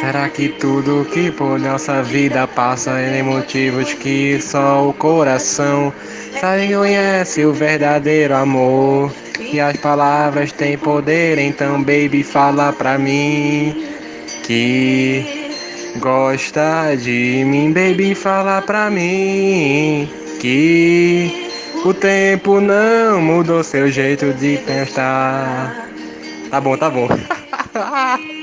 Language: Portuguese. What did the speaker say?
Será que tudo que por nossa vida passa é motivos que só o coração sabe conhece o verdadeiro amor? E as palavras têm poder, então baby fala pra mim que gosta de mim, baby fala pra mim que o tempo não mudou seu jeito de pensar. Tá bom, tá bom.